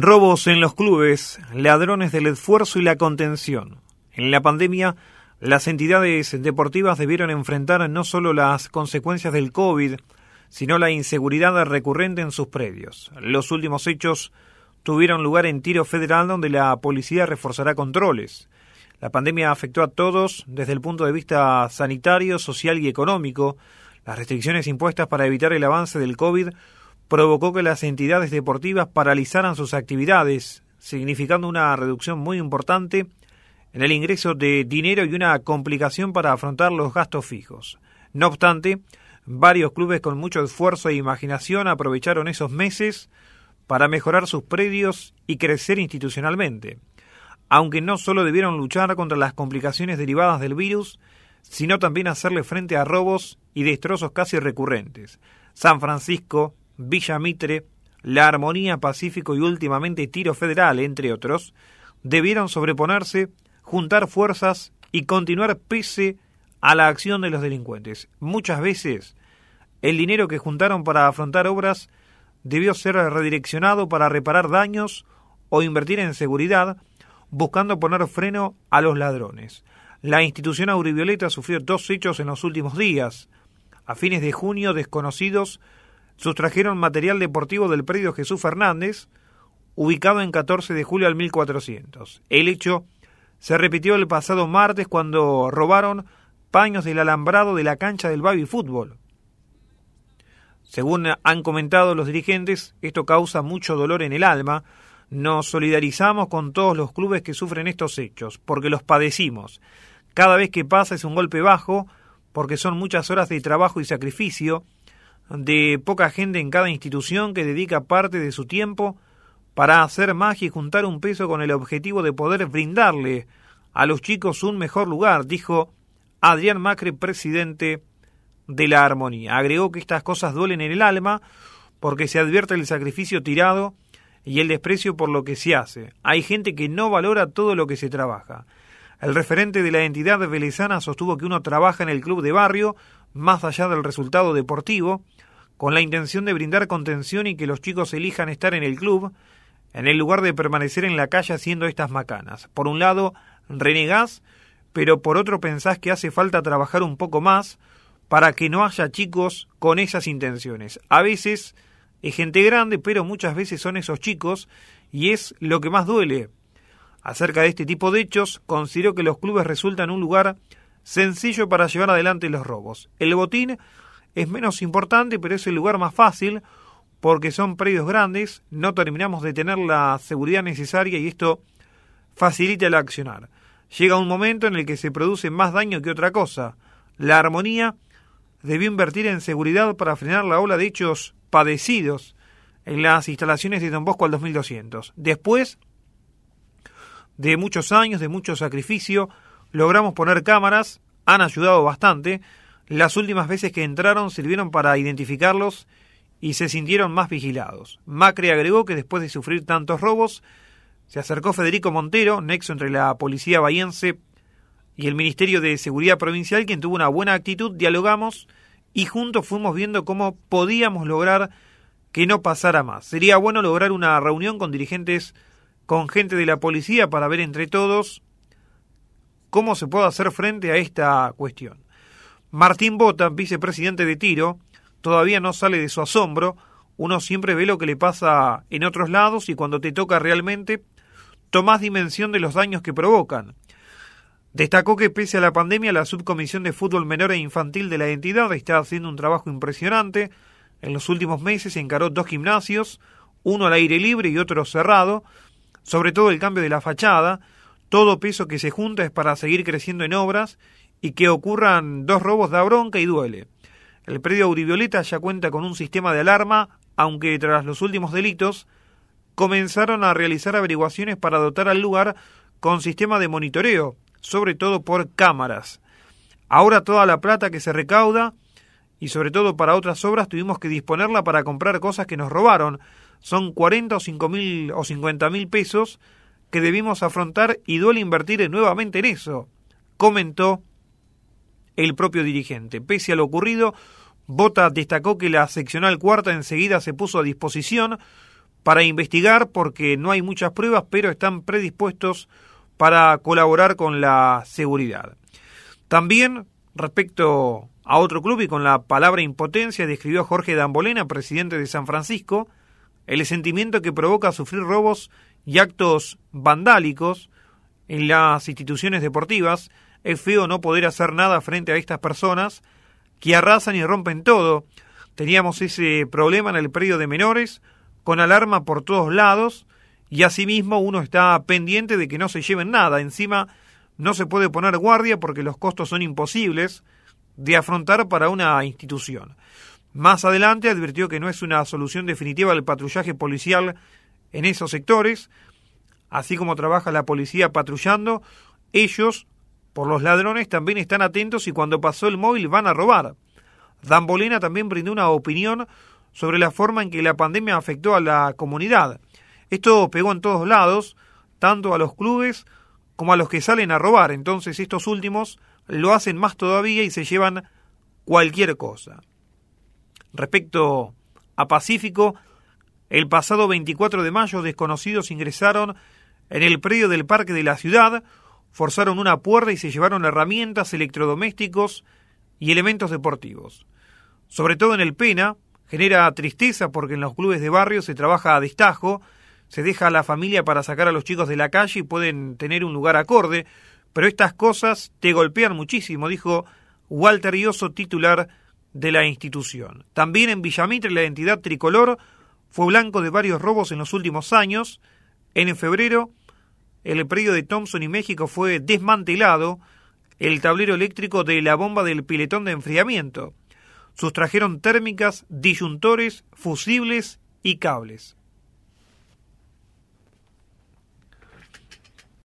Robos en los clubes, ladrones del esfuerzo y la contención. En la pandemia, las entidades deportivas debieron enfrentar no solo las consecuencias del COVID, sino la inseguridad recurrente en sus predios. Los últimos hechos tuvieron lugar en Tiro Federal, donde la policía reforzará controles. La pandemia afectó a todos desde el punto de vista sanitario, social y económico. Las restricciones impuestas para evitar el avance del COVID provocó que las entidades deportivas paralizaran sus actividades, significando una reducción muy importante en el ingreso de dinero y una complicación para afrontar los gastos fijos. No obstante, varios clubes con mucho esfuerzo e imaginación aprovecharon esos meses para mejorar sus predios y crecer institucionalmente, aunque no solo debieron luchar contra las complicaciones derivadas del virus, sino también hacerle frente a robos y destrozos casi recurrentes. San Francisco, Villa Mitre, La Armonía Pacífico y últimamente Tiro Federal, entre otros, debieron sobreponerse, juntar fuerzas y continuar pese a la acción de los delincuentes. Muchas veces el dinero que juntaron para afrontar obras debió ser redireccionado para reparar daños o invertir en seguridad, buscando poner freno a los ladrones. La institución Aurivioleta sufrió dos hechos en los últimos días. A fines de junio, desconocidos sustrajeron material deportivo del predio Jesús Fernández, ubicado en 14 de julio al 1400. El hecho se repitió el pasado martes cuando robaron paños del alambrado de la cancha del baby fútbol. Según han comentado los dirigentes, esto causa mucho dolor en el alma. Nos solidarizamos con todos los clubes que sufren estos hechos, porque los padecimos. Cada vez que pasa es un golpe bajo, porque son muchas horas de trabajo y sacrificio, de poca gente en cada institución que dedica parte de su tiempo para hacer magia y juntar un peso con el objetivo de poder brindarle a los chicos un mejor lugar, dijo Adrián Macri, presidente de la Armonía. Agregó que estas cosas duelen en el alma porque se advierte el sacrificio tirado y el desprecio por lo que se hace. Hay gente que no valora todo lo que se trabaja. El referente de la entidad velezana sostuvo que uno trabaja en el club de barrio más allá del resultado deportivo, con la intención de brindar contención y que los chicos elijan estar en el club, en el lugar de permanecer en la calle haciendo estas macanas. Por un lado, renegás, pero por otro pensás que hace falta trabajar un poco más para que no haya chicos con esas intenciones. A veces es gente grande, pero muchas veces son esos chicos y es lo que más duele. Acerca de este tipo de hechos, considero que los clubes resultan un lugar sencillo para llevar adelante los robos. El botín es menos importante, pero es el lugar más fácil porque son predios grandes, no terminamos de tener la seguridad necesaria y esto facilita el accionar. Llega un momento en el que se produce más daño que otra cosa. La armonía debió invertir en seguridad para frenar la ola de hechos padecidos en las instalaciones de Don Bosco al 2200. Después de muchos años, de mucho sacrificio, logramos poner cámaras, han ayudado bastante. Las últimas veces que entraron sirvieron para identificarlos y se sintieron más vigilados. Macri agregó que después de sufrir tantos robos, se acercó Federico Montero, nexo entre la policía bahiense y el Ministerio de Seguridad Provincial, quien tuvo una buena actitud, dialogamos y juntos fuimos viendo cómo podíamos lograr que no pasara más. Sería bueno lograr una reunión con dirigentes, con gente de la policía, para ver entre todos cómo se puede hacer frente a esta cuestión. Martín Bota, vicepresidente de Tiro, todavía no sale de su asombro. Uno siempre ve lo que le pasa en otros lados y cuando te toca realmente, tomás dimensión de los daños que provocan. Destacó que pese a la pandemia, la Subcomisión de Fútbol Menor e Infantil de la entidad está haciendo un trabajo impresionante. En los últimos meses encaró dos gimnasios, uno al aire libre y otro cerrado, sobre todo el cambio de la fachada, todo peso que se junta es para seguir creciendo en obras y que ocurran dos robos da bronca y duele. El predio Aurivioleta ya cuenta con un sistema de alarma, aunque tras los últimos delitos comenzaron a realizar averiguaciones para dotar al lugar con sistema de monitoreo, sobre todo por cámaras. Ahora toda la plata que se recauda y sobre todo para otras obras tuvimos que disponerla para comprar cosas que nos robaron. Son 40 o 5 mil o 50 mil pesos que debimos afrontar y duele invertir nuevamente en eso, comentó el propio dirigente. Pese a lo ocurrido, Bota destacó que la seccional cuarta enseguida se puso a disposición para investigar porque no hay muchas pruebas, pero están predispuestos para colaborar con la seguridad. También, respecto a otro club y con la palabra impotencia, describió Jorge Dambolena, presidente de San Francisco, el sentimiento que provoca sufrir robos y actos vandálicos en las instituciones deportivas. Es feo no poder hacer nada frente a estas personas que arrasan y rompen todo. Teníamos ese problema en el periodo de menores, con alarma por todos lados, y asimismo uno está pendiente de que no se lleven nada. Encima no se puede poner guardia porque los costos son imposibles de afrontar para una institución. Más adelante advirtió que no es una solución definitiva el patrullaje policial en esos sectores, así como trabaja la policía patrullando, ellos, por los ladrones, también están atentos y cuando pasó el móvil van a robar. Dan Bolena también brindó una opinión sobre la forma en que la pandemia afectó a la comunidad. Esto pegó en todos lados, tanto a los clubes como a los que salen a robar. Entonces estos últimos lo hacen más todavía y se llevan cualquier cosa. Respecto a Pacífico, el pasado 24 de mayo desconocidos ingresaron en el predio del parque de la ciudad, forzaron una puerta y se llevaron herramientas, electrodomésticos y elementos deportivos. Sobre todo en el Pena, genera tristeza porque en los clubes de barrio se trabaja a destajo, se deja a la familia para sacar a los chicos de la calle y pueden tener un lugar acorde, pero estas cosas te golpean muchísimo, dijo Walter Ioso, titular de la institución. También en Villamitre la identidad tricolor fue blanco de varios robos en los últimos años. En febrero, el predio de Thompson y México fue desmantelado, el tablero eléctrico de la bomba del piletón de enfriamiento. Sustrajeron térmicas, disyuntores, fusibles y cables.